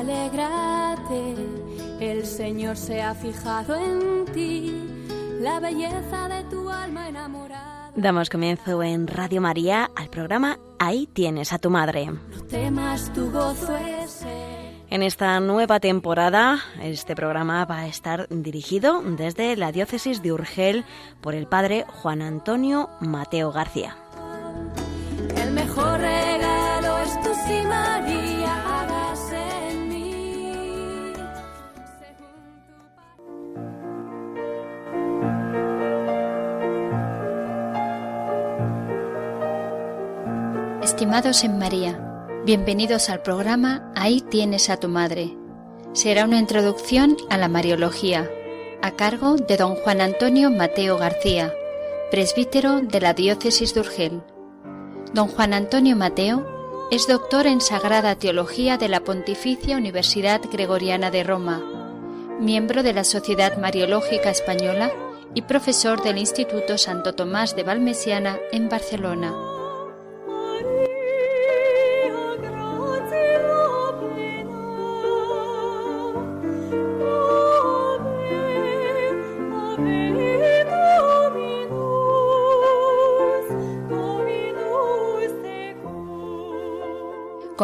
Alégrate, el Señor se ha fijado en ti, la belleza de tu alma enamorada. Damos comienzo en Radio María al programa Ahí tienes a tu madre. No temas, tu gozo es En esta nueva temporada, este programa va a estar dirigido desde la diócesis de Urgel por el padre Juan Antonio Mateo García. El mejor Estimados en María, bienvenidos al programa Ahí tienes a tu madre. Será una introducción a la Mariología, a cargo de don Juan Antonio Mateo García, presbítero de la diócesis de Urgel. Don Juan Antonio Mateo es doctor en Sagrada Teología de la Pontificia Universidad Gregoriana de Roma, miembro de la Sociedad Mariológica Española y profesor del Instituto Santo Tomás de Valmesiana en Barcelona.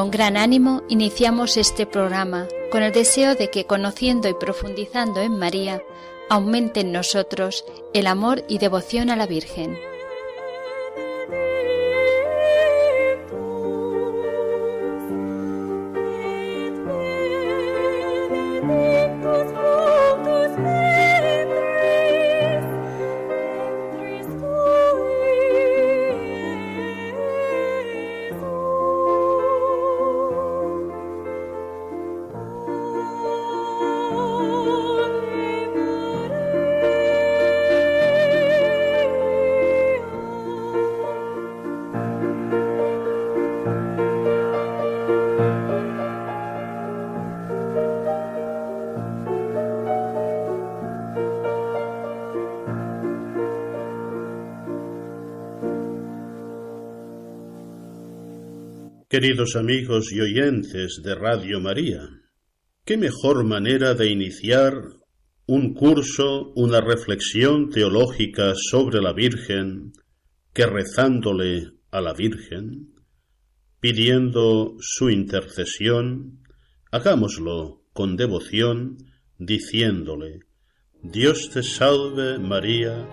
Con gran ánimo iniciamos este programa con el deseo de que conociendo y profundizando en María aumente en nosotros el amor y devoción a la Virgen. Queridos amigos y oyentes de Radio María, qué mejor manera de iniciar un curso, una reflexión teológica sobre la Virgen que rezándole a la Virgen, pidiendo su intercesión, hagámoslo con devoción, diciéndole, Dios te salve María,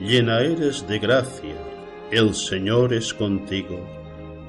llena eres de gracia, el Señor es contigo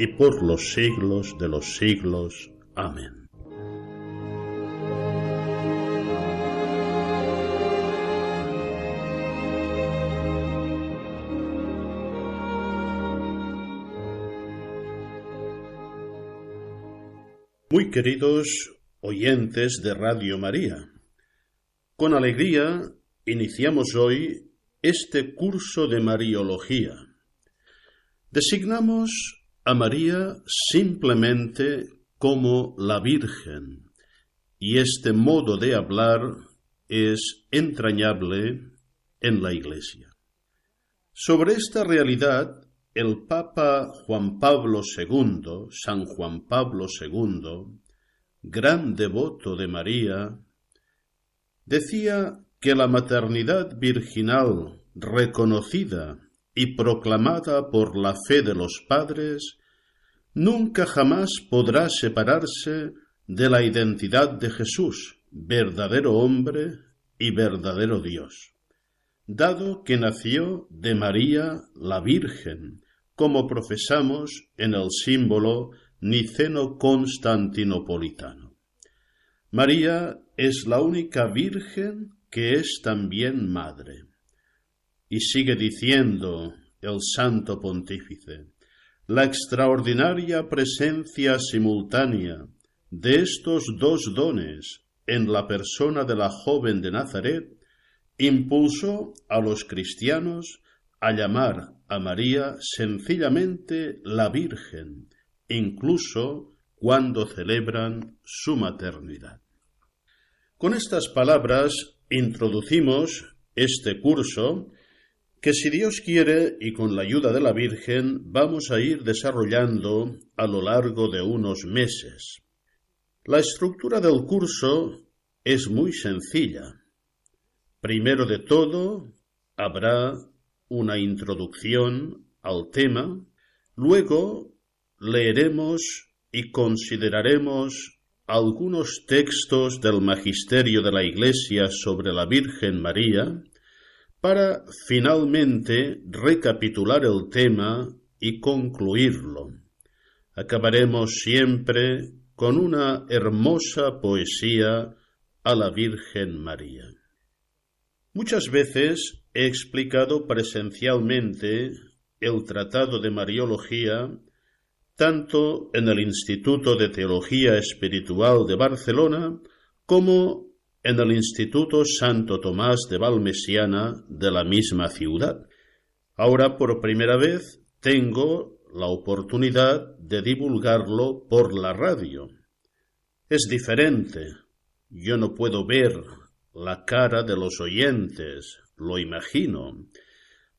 y por los siglos de los siglos. Amén. Muy queridos oyentes de Radio María, con alegría iniciamos hoy este curso de Mariología. Designamos a María simplemente como la Virgen, y este modo de hablar es entrañable en la Iglesia. Sobre esta realidad, el Papa Juan Pablo II, San Juan Pablo II, gran devoto de María, decía que la maternidad virginal reconocida y proclamada por la fe de los padres, nunca jamás podrá separarse de la identidad de Jesús, verdadero hombre y verdadero Dios, dado que nació de María la Virgen, como profesamos en el símbolo niceno constantinopolitano. María es la única Virgen que es también madre. Y sigue diciendo el Santo Pontífice, la extraordinaria presencia simultánea de estos dos dones en la persona de la joven de Nazaret, impulsó a los cristianos a llamar a María sencillamente la Virgen, incluso cuando celebran su maternidad. Con estas palabras introducimos este curso que si Dios quiere y con la ayuda de la Virgen vamos a ir desarrollando a lo largo de unos meses. La estructura del curso es muy sencilla. Primero de todo, habrá una introducción al tema, luego leeremos y consideraremos algunos textos del Magisterio de la Iglesia sobre la Virgen María, para finalmente recapitular el tema y concluirlo. Acabaremos siempre con una hermosa poesía a la Virgen María. Muchas veces he explicado presencialmente el Tratado de Mariología tanto en el Instituto de Teología Espiritual de Barcelona como en el Instituto Santo Tomás de Valmesiana de la misma ciudad. Ahora por primera vez tengo la oportunidad de divulgarlo por la radio. Es diferente. Yo no puedo ver la cara de los oyentes, lo imagino.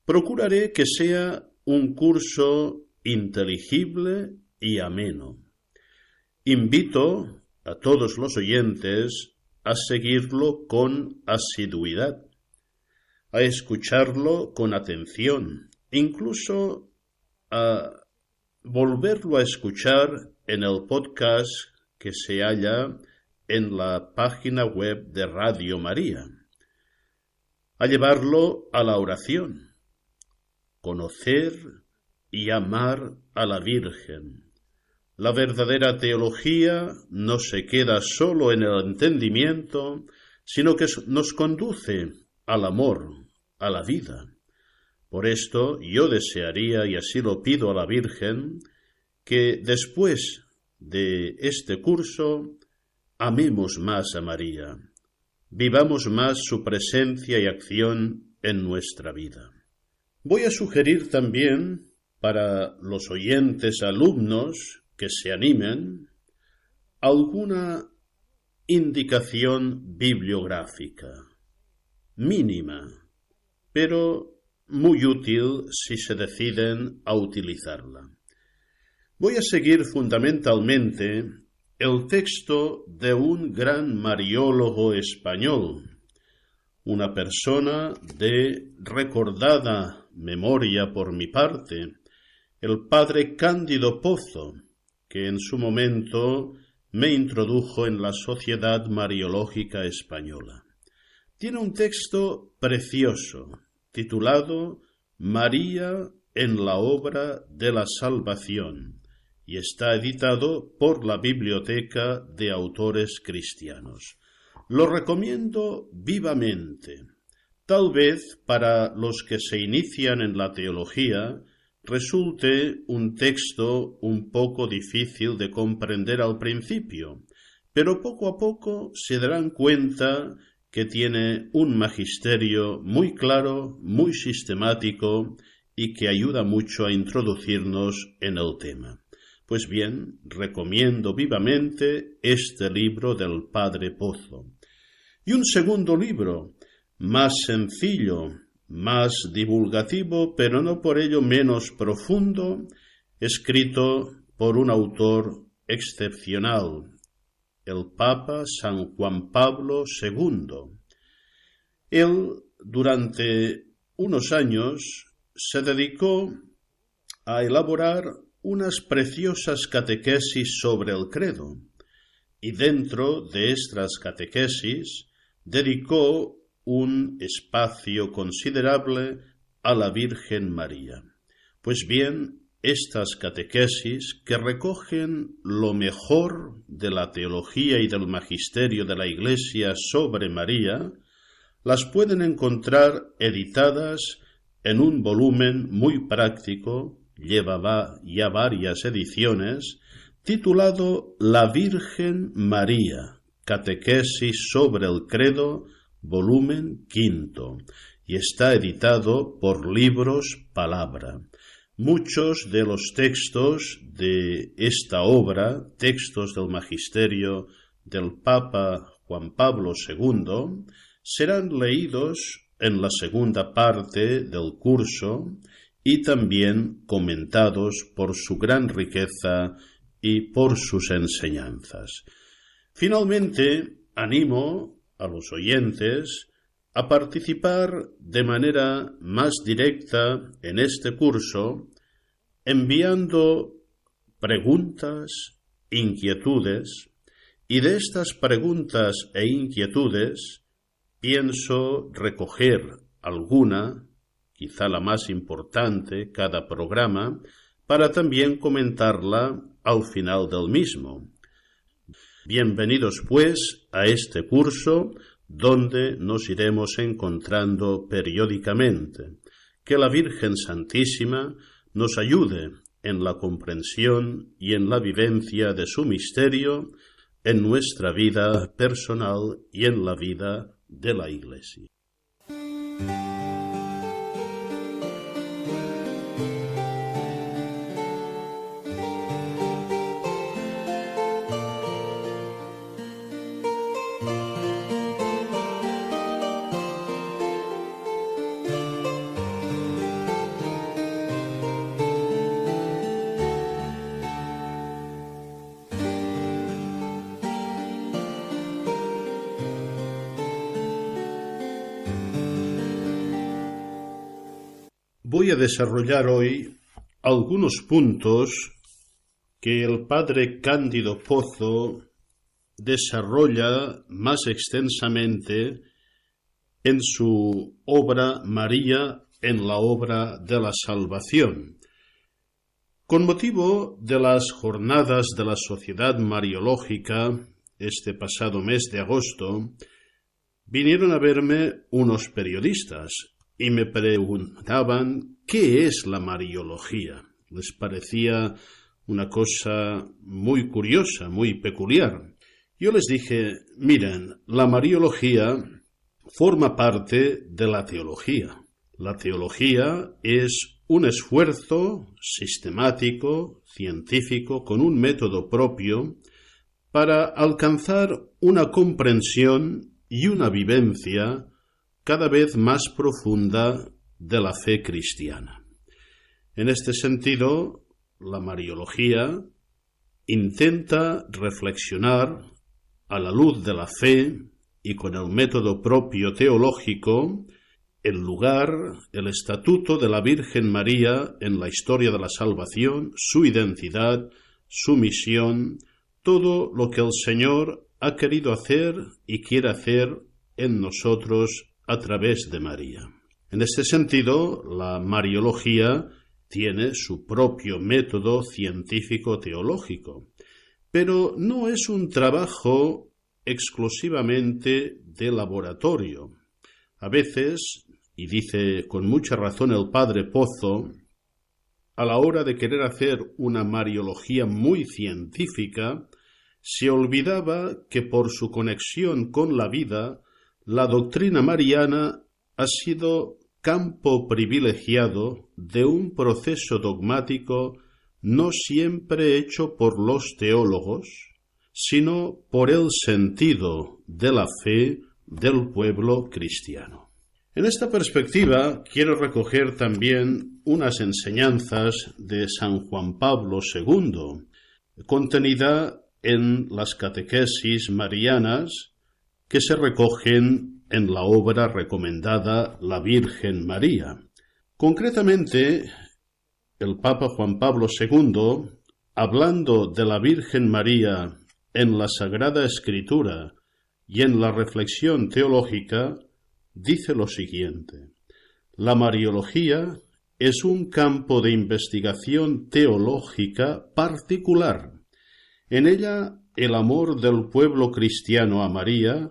Procuraré que sea un curso inteligible y ameno. Invito a todos los oyentes a seguirlo con asiduidad, a escucharlo con atención, incluso a volverlo a escuchar en el podcast que se halla en la página web de Radio María, a llevarlo a la oración, conocer y amar a la Virgen, la verdadera teología no se queda solo en el entendimiento, sino que nos conduce al amor, a la vida. Por esto yo desearía, y así lo pido a la Virgen, que después de este curso amemos más a María, vivamos más su presencia y acción en nuestra vida. Voy a sugerir también para los oyentes alumnos que se animen alguna indicación bibliográfica, mínima, pero muy útil si se deciden a utilizarla. Voy a seguir fundamentalmente el texto de un gran mariólogo español, una persona de recordada memoria por mi parte, el padre Cándido Pozo, que en su momento me introdujo en la Sociedad Mariológica Española. Tiene un texto precioso, titulado María en la obra de la salvación, y está editado por la Biblioteca de Autores Cristianos. Lo recomiendo vivamente. Tal vez para los que se inician en la teología resulte un texto un poco difícil de comprender al principio, pero poco a poco se darán cuenta que tiene un magisterio muy claro, muy sistemático y que ayuda mucho a introducirnos en el tema. Pues bien, recomiendo vivamente este libro del Padre Pozo. Y un segundo libro, más sencillo, más divulgativo, pero no por ello menos profundo, escrito por un autor excepcional, el Papa San Juan Pablo II. Él, durante unos años, se dedicó a elaborar unas preciosas catequesis sobre el credo, y dentro de estas catequesis dedicó un espacio considerable a la Virgen María. Pues bien, estas catequesis que recogen lo mejor de la teología y del magisterio de la Iglesia sobre María, las pueden encontrar editadas en un volumen muy práctico, lleva ya varias ediciones, titulado La Virgen María, Catequesis sobre el Credo, volumen quinto, y está editado por Libros Palabra. Muchos de los textos de esta obra, textos del magisterio del Papa Juan Pablo II, serán leídos en la segunda parte del curso y también comentados por su gran riqueza y por sus enseñanzas. Finalmente, animo a los oyentes a participar de manera más directa en este curso enviando preguntas, inquietudes, y de estas preguntas e inquietudes pienso recoger alguna, quizá la más importante, cada programa, para también comentarla al final del mismo. Bienvenidos, pues, a este curso donde nos iremos encontrando periódicamente. Que la Virgen Santísima nos ayude en la comprensión y en la vivencia de su misterio en nuestra vida personal y en la vida de la Iglesia. Desarrollar hoy algunos puntos que el padre Cándido Pozo desarrolla más extensamente en su obra María en la obra de la salvación. Con motivo de las jornadas de la Sociedad Mariológica este pasado mes de agosto, vinieron a verme unos periodistas y me preguntaban qué es la Mariología. Les parecía una cosa muy curiosa, muy peculiar. Yo les dije, miren, la Mariología forma parte de la teología. La teología es un esfuerzo sistemático, científico, con un método propio, para alcanzar una comprensión y una vivencia cada vez más profunda de la fe cristiana. En este sentido, la Mariología intenta reflexionar a la luz de la fe y con el método propio teológico el lugar, el estatuto de la Virgen María en la historia de la salvación, su identidad, su misión, todo lo que el Señor ha querido hacer y quiere hacer en nosotros a través de María. En este sentido, la Mariología tiene su propio método científico-teológico, pero no es un trabajo exclusivamente de laboratorio. A veces, y dice con mucha razón el padre Pozo, a la hora de querer hacer una Mariología muy científica, se olvidaba que por su conexión con la vida la doctrina mariana ha sido campo privilegiado de un proceso dogmático no siempre hecho por los teólogos, sino por el sentido de la fe del pueblo cristiano. En esta perspectiva quiero recoger también unas enseñanzas de San Juan Pablo II, contenida en las catequesis marianas que se recogen en la obra recomendada La Virgen María. Concretamente, el Papa Juan Pablo II, hablando de la Virgen María en la Sagrada Escritura y en la reflexión teológica, dice lo siguiente. La Mariología es un campo de investigación teológica particular. En ella el amor del pueblo cristiano a María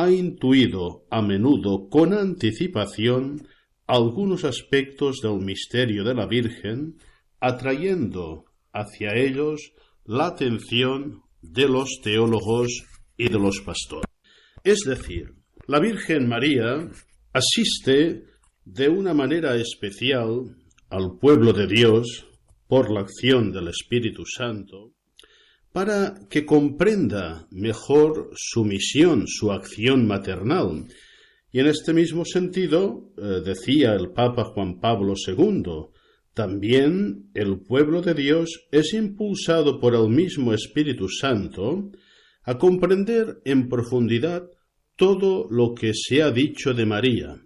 ha intuido a menudo con anticipación algunos aspectos del misterio de la Virgen, atrayendo hacia ellos la atención de los teólogos y de los pastores. Es decir, la Virgen María asiste de una manera especial al pueblo de Dios por la acción del Espíritu Santo para que comprenda mejor su misión, su acción maternal. Y en este mismo sentido, eh, decía el Papa Juan Pablo II, también el pueblo de Dios es impulsado por el mismo Espíritu Santo a comprender en profundidad todo lo que se ha dicho de María,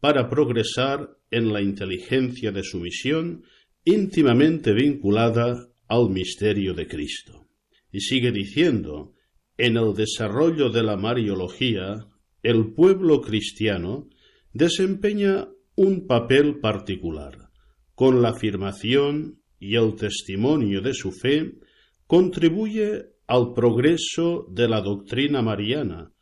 para progresar en la inteligencia de su misión íntimamente vinculada al misterio de Cristo. Y sigue diciendo, en el desarrollo de la Mariología, el pueblo cristiano desempeña un papel particular. Con la afirmación y el testimonio de su fe, contribuye al progreso de la doctrina mariana,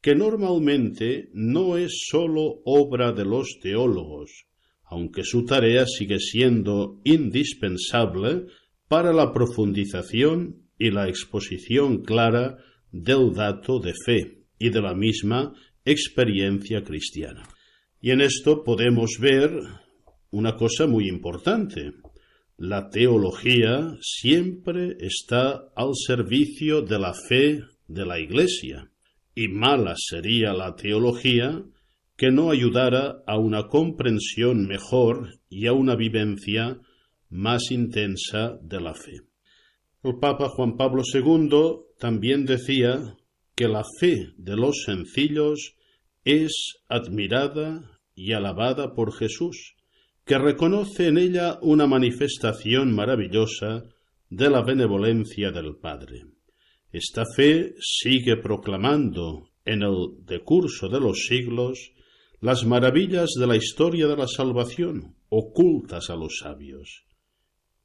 que normalmente no es sólo obra de los teólogos, aunque su tarea sigue siendo indispensable para la profundización y la exposición clara del dato de fe y de la misma experiencia cristiana. Y en esto podemos ver una cosa muy importante. La teología siempre está al servicio de la fe de la Iglesia, y mala sería la teología que no ayudara a una comprensión mejor y a una vivencia más intensa de la fe. El Papa Juan Pablo II también decía que la fe de los sencillos es admirada y alabada por Jesús, que reconoce en ella una manifestación maravillosa de la benevolencia del Padre. Esta fe sigue proclamando en el decurso de los siglos las maravillas de la historia de la salvación ocultas a los sabios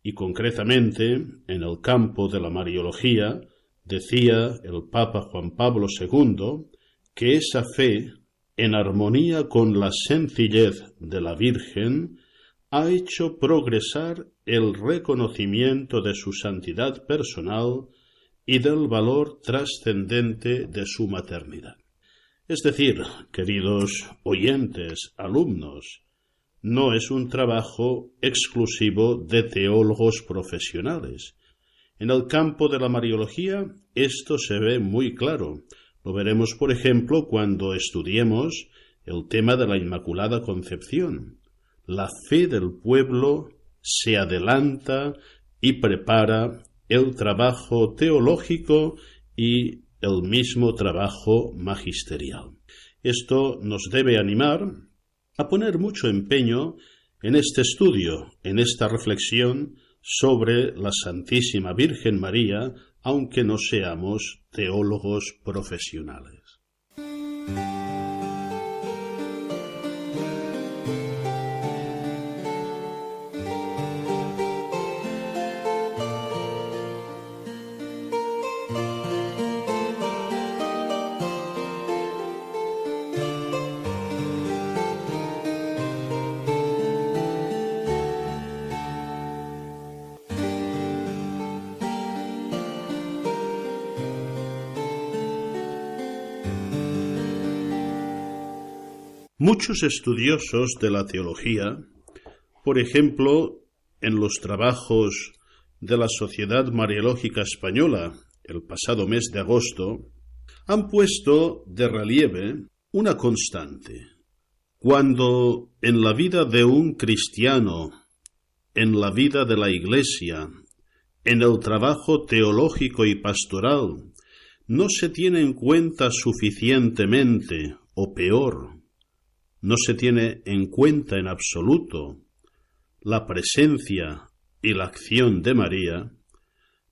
y concretamente en el campo de la Mariología, decía el Papa Juan Pablo II que esa fe, en armonía con la sencillez de la Virgen, ha hecho progresar el reconocimiento de su santidad personal y del valor trascendente de su maternidad. Es decir, queridos oyentes, alumnos, no es un trabajo exclusivo de teólogos profesionales. En el campo de la Mariología esto se ve muy claro. Lo veremos, por ejemplo, cuando estudiemos el tema de la Inmaculada Concepción. La fe del pueblo se adelanta y prepara el trabajo teológico y el mismo trabajo magisterial. Esto nos debe animar a poner mucho empeño en este estudio, en esta reflexión sobre la Santísima Virgen María, aunque no seamos teólogos profesionales. Muchos estudiosos de la teología, por ejemplo, en los trabajos de la Sociedad Mariológica Española el pasado mes de agosto, han puesto de relieve una constante. Cuando en la vida de un cristiano, en la vida de la Iglesia, en el trabajo teológico y pastoral, no se tiene en cuenta suficientemente, o peor, no se tiene en cuenta en absoluto la presencia y la acción de María,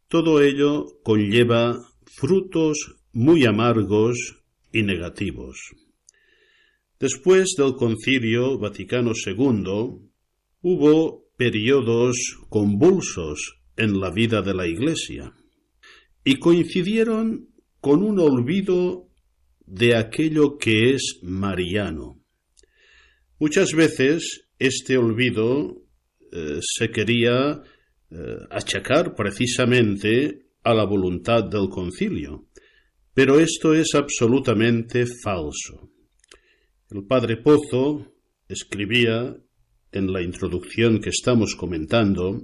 todo ello conlleva frutos muy amargos y negativos. Después del Concilio Vaticano II hubo periodos convulsos en la vida de la Iglesia y coincidieron con un olvido de aquello que es mariano. Muchas veces este olvido eh, se quería eh, achacar precisamente a la voluntad del concilio, pero esto es absolutamente falso. El padre Pozo escribía en la introducción que estamos comentando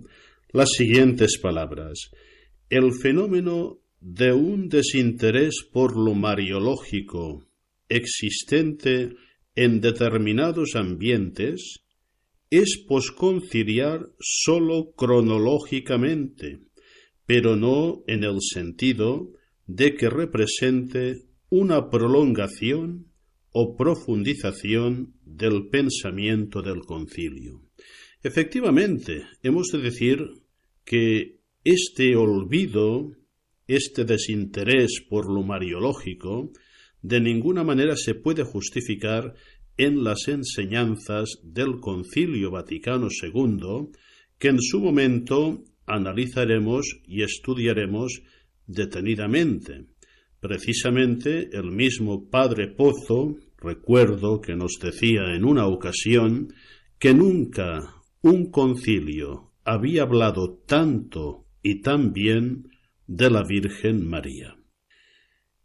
las siguientes palabras. El fenómeno de un desinterés por lo mariológico existente en determinados ambientes es posconciliar sólo cronológicamente, pero no en el sentido de que represente una prolongación o profundización del pensamiento del concilio. Efectivamente, hemos de decir que este olvido, este desinterés por lo mariológico, de ninguna manera se puede justificar en las enseñanzas del Concilio Vaticano II, que en su momento analizaremos y estudiaremos detenidamente. Precisamente el mismo Padre Pozo, recuerdo que nos decía en una ocasión que nunca un concilio había hablado tanto y tan bien de la Virgen María.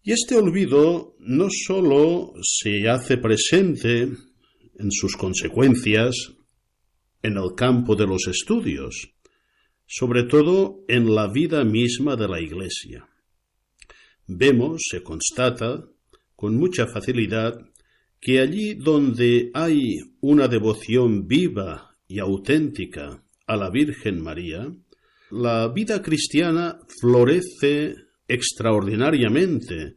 Y este olvido no sólo se hace presente en sus consecuencias en el campo de los estudios, sobre todo en la vida misma de la Iglesia. Vemos, se constata, con mucha facilidad, que allí donde hay una devoción viva y auténtica a la Virgen María, la vida cristiana florece extraordinariamente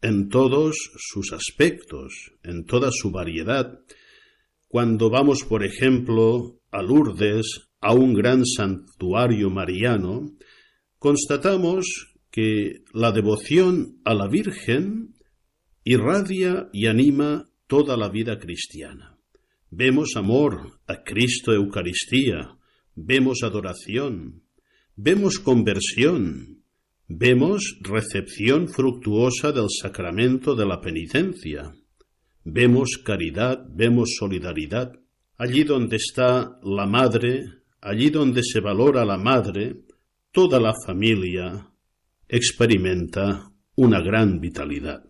en todos sus aspectos, en toda su variedad. Cuando vamos, por ejemplo, a Lourdes, a un gran santuario mariano, constatamos que la devoción a la Virgen irradia y anima toda la vida cristiana. Vemos amor a Cristo Eucaristía, vemos adoración, vemos conversión, Vemos recepción fructuosa del sacramento de la penitencia. Vemos caridad, vemos solidaridad. Allí donde está la madre, allí donde se valora la madre, toda la familia experimenta una gran vitalidad.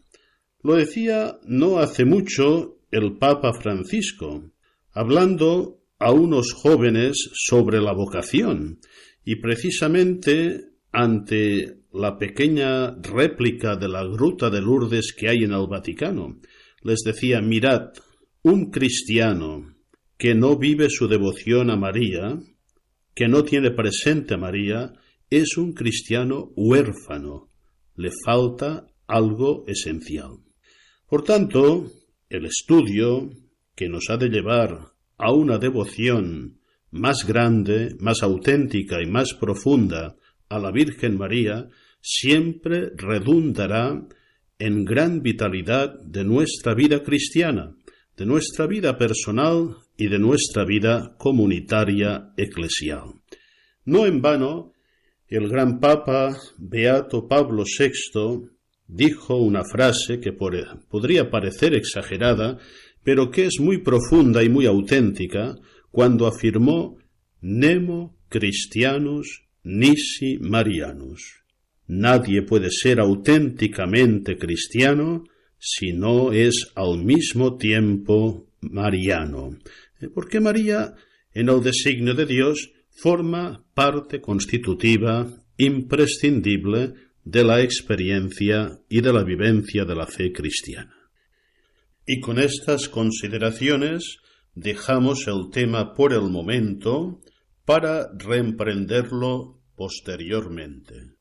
Lo decía no hace mucho el Papa Francisco, hablando a unos jóvenes sobre la vocación, y precisamente ante la pequeña réplica de la gruta de Lourdes que hay en el Vaticano. Les decía, mirad, un cristiano que no vive su devoción a María, que no tiene presente a María, es un cristiano huérfano, le falta algo esencial. Por tanto, el estudio que nos ha de llevar a una devoción más grande, más auténtica y más profunda a la Virgen María siempre redundará en gran vitalidad de nuestra vida cristiana, de nuestra vida personal y de nuestra vida comunitaria eclesial. No en vano, el gran Papa Beato Pablo VI dijo una frase que podría parecer exagerada, pero que es muy profunda y muy auténtica, cuando afirmó Nemo Christianus nisi marianus. Nadie puede ser auténticamente cristiano si no es al mismo tiempo mariano, eh, porque María, en el designio de Dios, forma parte constitutiva imprescindible de la experiencia y de la vivencia de la fe cristiana. Y con estas consideraciones dejamos el tema por el momento para reemprenderlo posteriormente.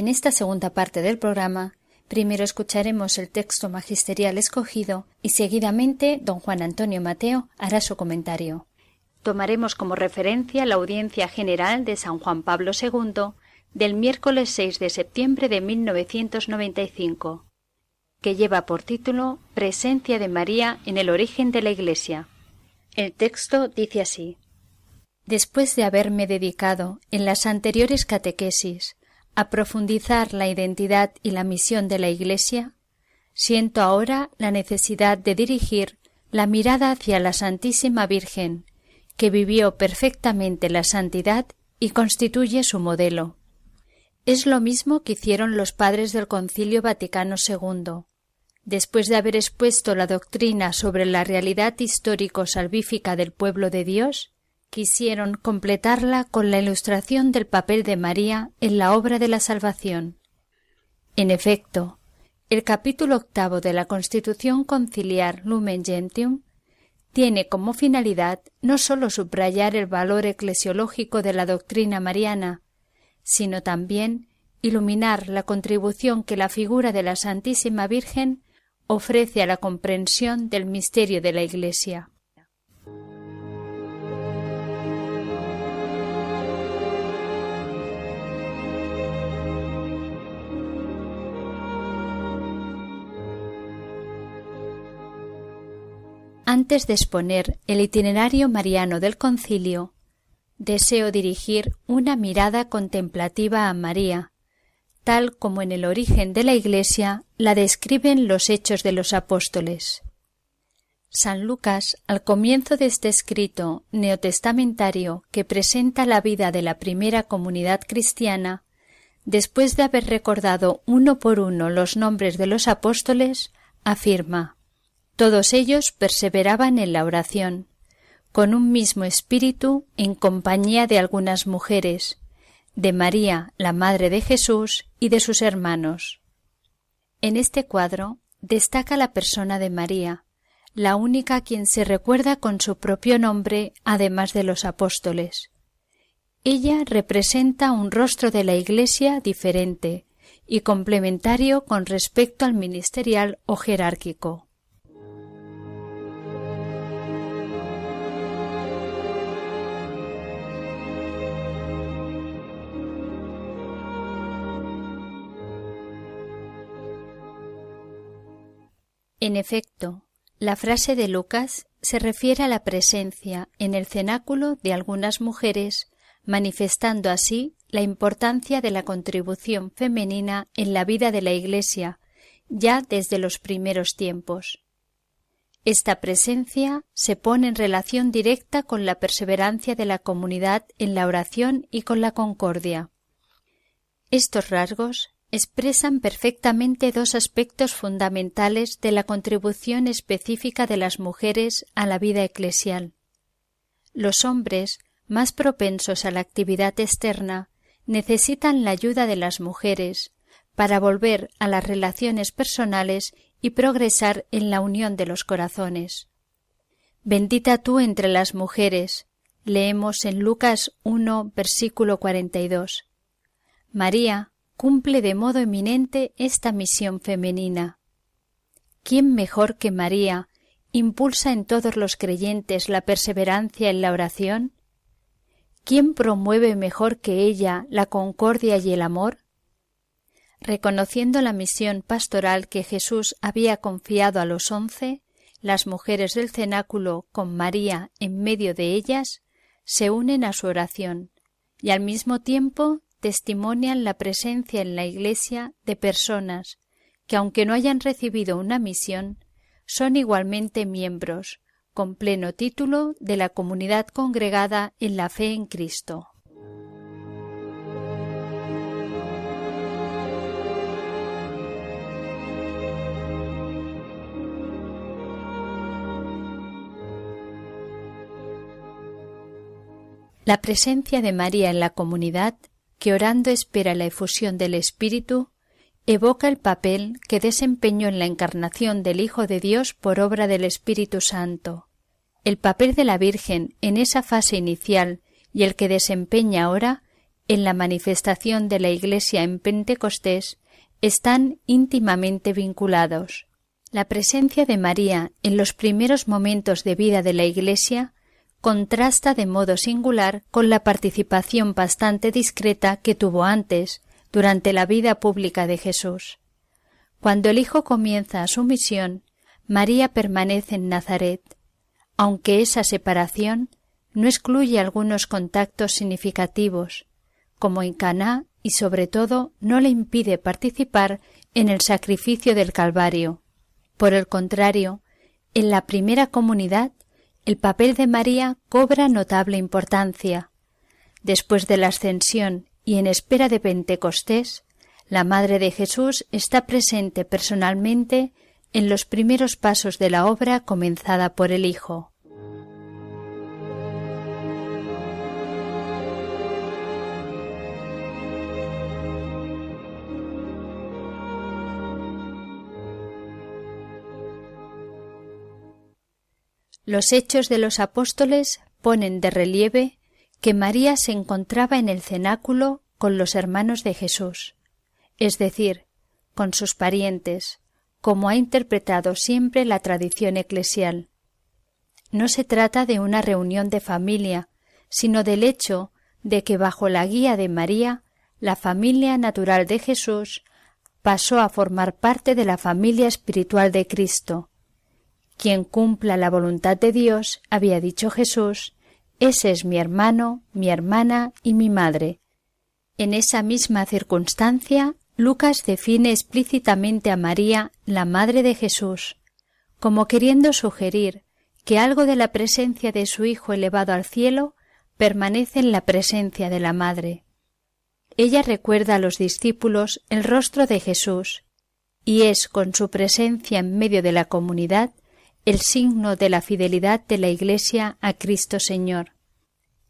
En esta segunda parte del programa, primero escucharemos el texto magisterial escogido y seguidamente don Juan Antonio Mateo hará su comentario. Tomaremos como referencia la audiencia general de San Juan Pablo II del miércoles 6 de septiembre de 1995, que lleva por título Presencia de María en el origen de la Iglesia. El texto dice así Después de haberme dedicado en las anteriores catequesis a profundizar la identidad y la misión de la Iglesia, siento ahora la necesidad de dirigir la mirada hacia la Santísima Virgen, que vivió perfectamente la santidad y constituye su modelo. Es lo mismo que hicieron los padres del Concilio Vaticano II. Después de haber expuesto la doctrina sobre la realidad histórico-salvífica del pueblo de Dios, quisieron completarla con la ilustración del papel de María en la obra de la salvación. En efecto, el capítulo octavo de la Constitución conciliar Lumen Gentium tiene como finalidad no sólo subrayar el valor eclesiológico de la doctrina mariana, sino también iluminar la contribución que la figura de la Santísima Virgen ofrece a la comprensión del misterio de la Iglesia. Antes de exponer el itinerario mariano del concilio, deseo dirigir una mirada contemplativa a María, tal como en el origen de la Iglesia la describen los hechos de los apóstoles. San Lucas, al comienzo de este escrito neotestamentario que presenta la vida de la primera comunidad cristiana, después de haber recordado uno por uno los nombres de los apóstoles, afirma todos ellos perseveraban en la oración, con un mismo espíritu en compañía de algunas mujeres, de María, la Madre de Jesús, y de sus hermanos. En este cuadro destaca la persona de María, la única a quien se recuerda con su propio nombre, además de los apóstoles. Ella representa un rostro de la Iglesia diferente y complementario con respecto al ministerial o jerárquico. En efecto, la frase de Lucas se refiere a la presencia en el cenáculo de algunas mujeres, manifestando así la importancia de la contribución femenina en la vida de la Iglesia, ya desde los primeros tiempos. Esta presencia se pone en relación directa con la perseverancia de la comunidad en la oración y con la concordia. Estos rasgos expresan perfectamente dos aspectos fundamentales de la contribución específica de las mujeres a la vida eclesial. Los hombres, más propensos a la actividad externa, necesitan la ayuda de las mujeres para volver a las relaciones personales y progresar en la unión de los corazones. Bendita tú entre las mujeres, leemos en Lucas 1, versículo 42. María, cumple de modo eminente esta misión femenina. ¿Quién mejor que María impulsa en todos los creyentes la perseverancia en la oración? ¿Quién promueve mejor que ella la concordia y el amor? Reconociendo la misión pastoral que Jesús había confiado a los once, las mujeres del cenáculo, con María en medio de ellas, se unen a su oración, y al mismo tiempo testimonian la presencia en la Iglesia de personas que, aunque no hayan recibido una misión, son igualmente miembros, con pleno título, de la comunidad congregada en la fe en Cristo. La presencia de María en la comunidad que orando espera la efusión del Espíritu, evoca el papel que desempeñó en la encarnación del Hijo de Dios por obra del Espíritu Santo, el papel de la Virgen en esa fase inicial y el que desempeña ahora en la manifestación de la Iglesia en Pentecostés están íntimamente vinculados. La presencia de María en los primeros momentos de vida de la Iglesia contrasta de modo singular con la participación bastante discreta que tuvo antes, durante la vida pública de Jesús. Cuando el Hijo comienza su misión, María permanece en Nazaret, aunque esa separación no excluye algunos contactos significativos, como en Caná y sobre todo no le impide participar en el sacrificio del Calvario. Por el contrario, en la primera comunidad el papel de María cobra notable importancia. Después de la ascensión y en espera de Pentecostés, la Madre de Jesús está presente personalmente en los primeros pasos de la obra comenzada por el Hijo. Los hechos de los apóstoles ponen de relieve que María se encontraba en el cenáculo con los hermanos de Jesús, es decir, con sus parientes, como ha interpretado siempre la tradición eclesial. No se trata de una reunión de familia, sino del hecho de que bajo la guía de María, la familia natural de Jesús pasó a formar parte de la familia espiritual de Cristo. Quien cumpla la voluntad de Dios, había dicho Jesús, ese es mi hermano, mi hermana y mi madre. En esa misma circunstancia, Lucas define explícitamente a María, la madre de Jesús, como queriendo sugerir que algo de la presencia de su Hijo elevado al cielo permanece en la presencia de la Madre. Ella recuerda a los discípulos el rostro de Jesús, y es con su presencia en medio de la comunidad el signo de la fidelidad de la Iglesia a Cristo Señor.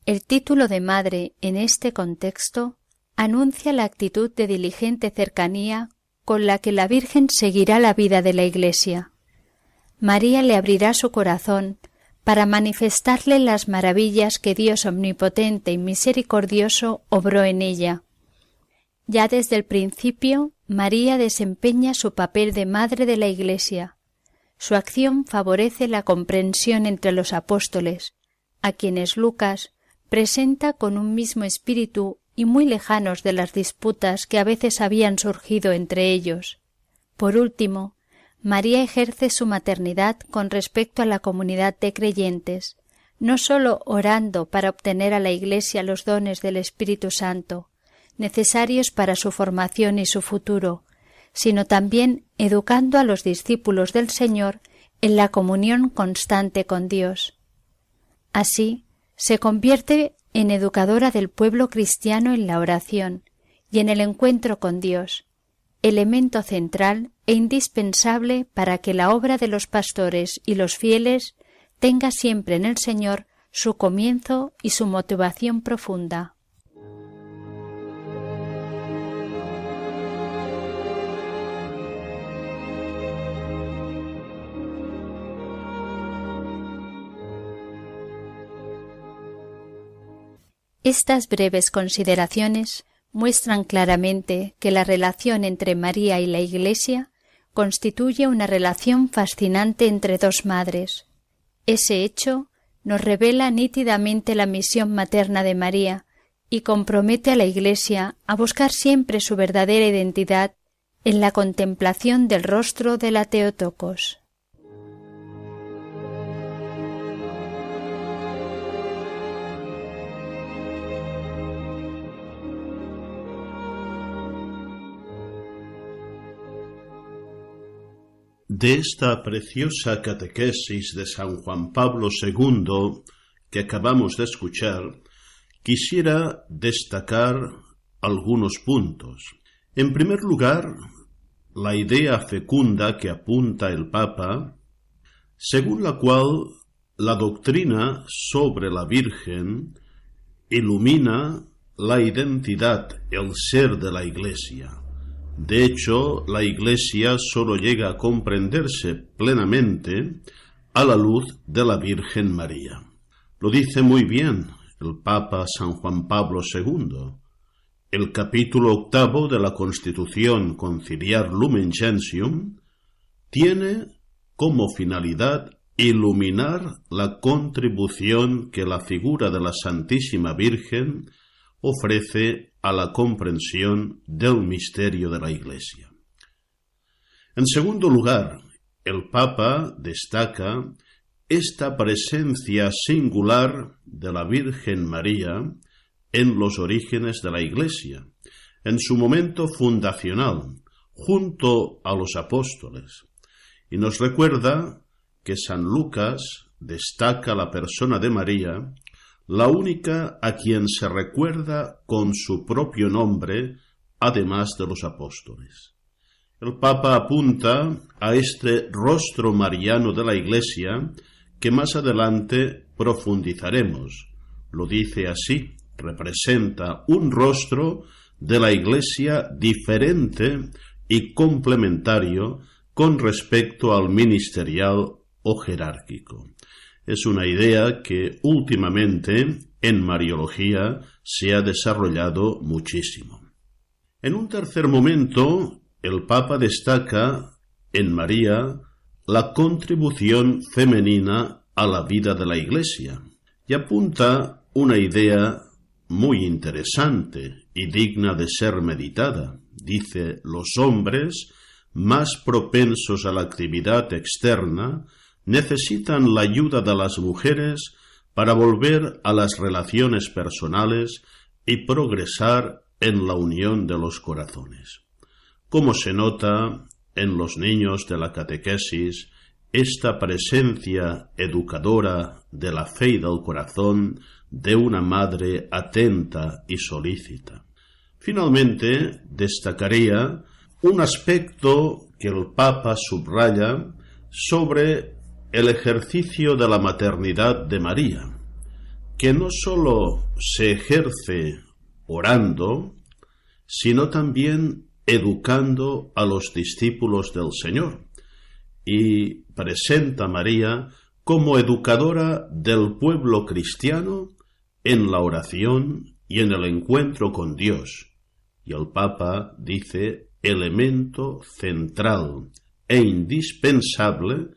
El título de madre en este contexto anuncia la actitud de diligente cercanía con la que la Virgen seguirá la vida de la Iglesia. María le abrirá su corazón para manifestarle las maravillas que Dios omnipotente y misericordioso obró en ella. Ya desde el principio, María desempeña su papel de madre de la Iglesia, su acción favorece la comprensión entre los apóstoles, a quienes Lucas presenta con un mismo espíritu y muy lejanos de las disputas que a veces habían surgido entre ellos. Por último, María ejerce su maternidad con respecto a la comunidad de creyentes, no sólo orando para obtener a la Iglesia los dones del Espíritu Santo, necesarios para su formación y su futuro, sino también educando a los discípulos del Señor en la comunión constante con Dios. Así, se convierte en educadora del pueblo cristiano en la oración y en el encuentro con Dios, elemento central e indispensable para que la obra de los pastores y los fieles tenga siempre en el Señor su comienzo y su motivación profunda. Estas breves consideraciones muestran claramente que la relación entre María y la Iglesia constituye una relación fascinante entre dos madres. Ese hecho nos revela nítidamente la misión materna de María y compromete a la Iglesia a buscar siempre su verdadera identidad en la contemplación del rostro de la Teotocos. De esta preciosa catequesis de San Juan Pablo II que acabamos de escuchar, quisiera destacar algunos puntos. En primer lugar, la idea fecunda que apunta el Papa, según la cual la doctrina sobre la Virgen ilumina la identidad, el ser de la Iglesia. De hecho, la Iglesia sólo llega a comprenderse plenamente a la luz de la Virgen María. Lo dice muy bien el Papa San Juan Pablo II. el capítulo octavo de la Constitución Conciliar Lumen Gentium tiene como finalidad iluminar la contribución que la figura de la Santísima Virgen ofrece a la comprensión del misterio de la Iglesia. En segundo lugar, el Papa destaca esta presencia singular de la Virgen María en los orígenes de la Iglesia, en su momento fundacional, junto a los apóstoles, y nos recuerda que San Lucas destaca la persona de María, la única a quien se recuerda con su propio nombre, además de los apóstoles. El Papa apunta a este rostro mariano de la Iglesia que más adelante profundizaremos. Lo dice así, representa un rostro de la Iglesia diferente y complementario con respecto al ministerial o jerárquico. Es una idea que últimamente en Mariología se ha desarrollado muchísimo. En un tercer momento, el Papa destaca en María la contribución femenina a la vida de la Iglesia y apunta una idea muy interesante y digna de ser meditada. Dice, los hombres más propensos a la actividad externa necesitan la ayuda de las mujeres para volver a las relaciones personales y progresar en la unión de los corazones. Como se nota en los niños de la catequesis, esta presencia educadora de la fe y del corazón de una madre atenta y solícita. Finalmente, destacaría un aspecto que el Papa subraya sobre el ejercicio de la maternidad de María, que no sólo se ejerce orando, sino también educando a los discípulos del Señor, y presenta a María como educadora del pueblo cristiano en la oración y en el encuentro con Dios. Y el Papa dice elemento central e indispensable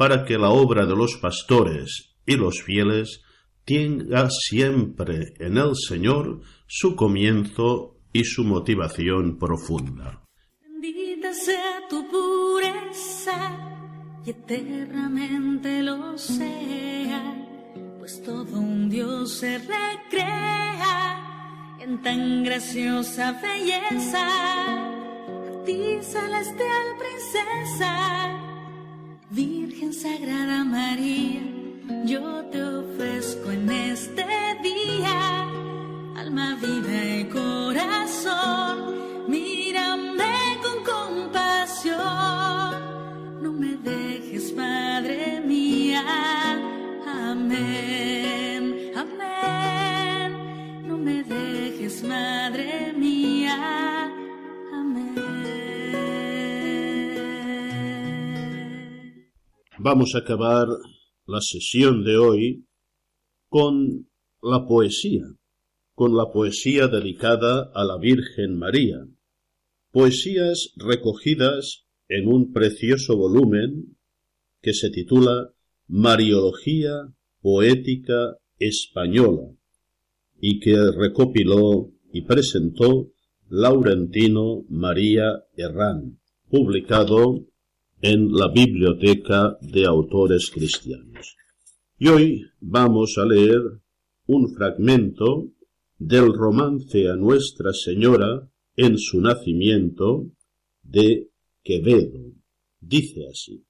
para que la obra de los pastores y los fieles tenga siempre en el Señor su comienzo y su motivación profunda. Bendita sea tu pureza y eternamente lo sea, pues todo un Dios se recrea en tan graciosa belleza. A ti, celestial princesa Virgen Sagrada María, yo te ofrezco en este Vamos a acabar la sesión de hoy con la poesía, con la poesía dedicada a la Virgen María. Poesías recogidas en un precioso volumen que se titula Mariología Poética Española y que recopiló y presentó Laurentino María Herrán, publicado en la Biblioteca de Autores Cristianos. Y hoy vamos a leer un fragmento del romance a Nuestra Señora en su nacimiento de Quevedo. Dice así.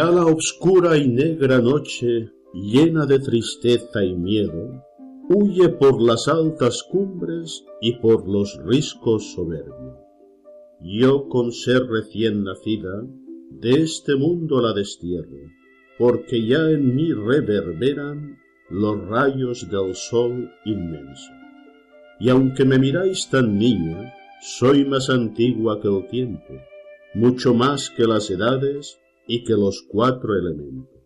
Ya la obscura y negra noche, llena de tristeza y miedo, huye por las altas cumbres y por los riscos soberbios. Yo, con ser recién nacida, de este mundo la destierro, porque ya en mí reverberan los rayos del sol inmenso. y aunque me miráis tan niña, soy más antigua que el tiempo, mucho más que las edades y que los cuatro elementos.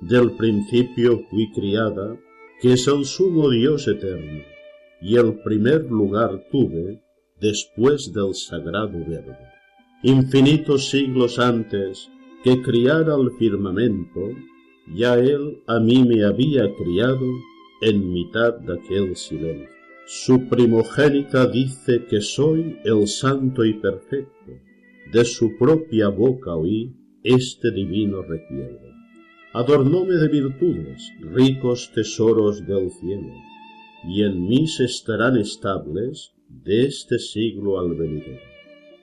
Del principio fui criada, que es el sumo Dios eterno, y el primer lugar tuve después del sagrado verbo. Infinitos siglos antes que criara el firmamento, ya él a mí me había criado en mitad de aquel silencio. Su primogénita dice que soy el santo y perfecto, de su propia boca oí este divino requiebro. Adornóme de virtudes, ricos tesoros del cielo, y en mí se estarán estables de este siglo al venidero.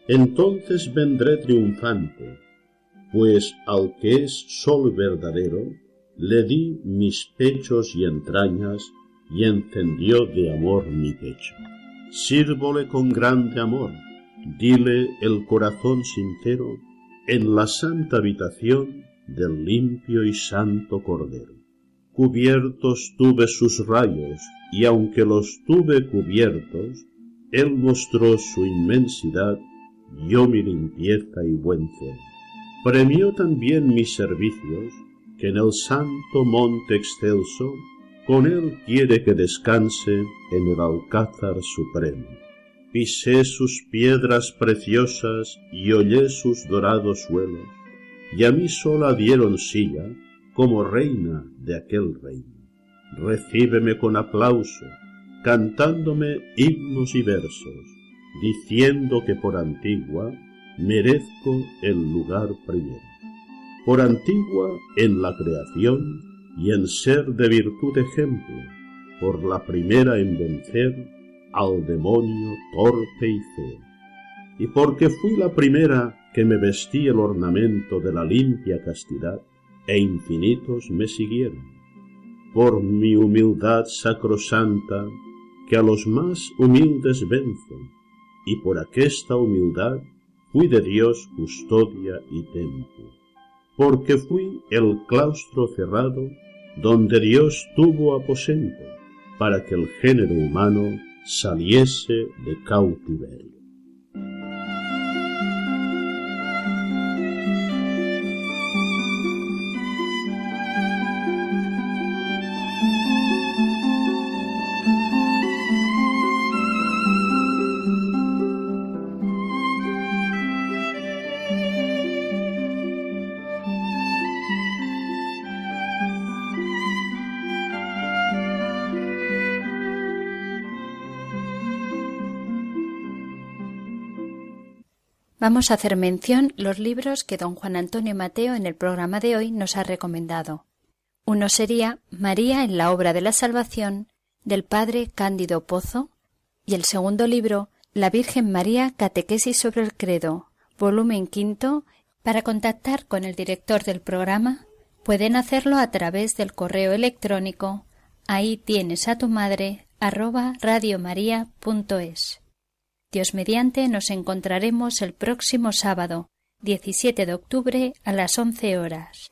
Entonces vendré triunfante, pues al que es sol verdadero, le di mis pechos y entrañas, y encendió de amor mi pecho. Sírvole con grande amor, dile el corazón sincero, en la santa habitación del limpio y santo Cordero. Cubiertos tuve sus rayos, y aunque los tuve cubiertos, él mostró su inmensidad, yo mi limpieza y buen fe. Premió también mis servicios, que en el santo monte excelso, con él quiere que descanse en el alcázar supremo. Pisé sus piedras preciosas y hollé sus dorados suelos, y a mí sola dieron silla como reina de aquel reino. Recíbeme con aplauso, cantándome himnos y versos, diciendo que por antigua merezco el lugar primero. Por antigua en la creación y en ser de virtud ejemplo, por la primera en vencer al demonio torpe y feo. Y porque fui la primera que me vestí el ornamento de la limpia castidad, e infinitos me siguieron. Por mi humildad sacrosanta que a los más humildes venzo, y por aquesta humildad fui de Dios custodia y templo, porque fui el claustro cerrado donde Dios tuvo aposento, para que el género humano saliese de cautiverio. Vamos a hacer mención los libros que don Juan Antonio Mateo en el programa de hoy nos ha recomendado. Uno sería María en la obra de la salvación del padre Cándido Pozo y el segundo libro La Virgen María Catequesis sobre el Credo, volumen quinto. Para contactar con el director del programa pueden hacerlo a través del correo electrónico ahí tienes a tu madre arroba radiomaria.es. Dios mediante nos encontraremos el próximo sábado, 17 de octubre a las 11 horas.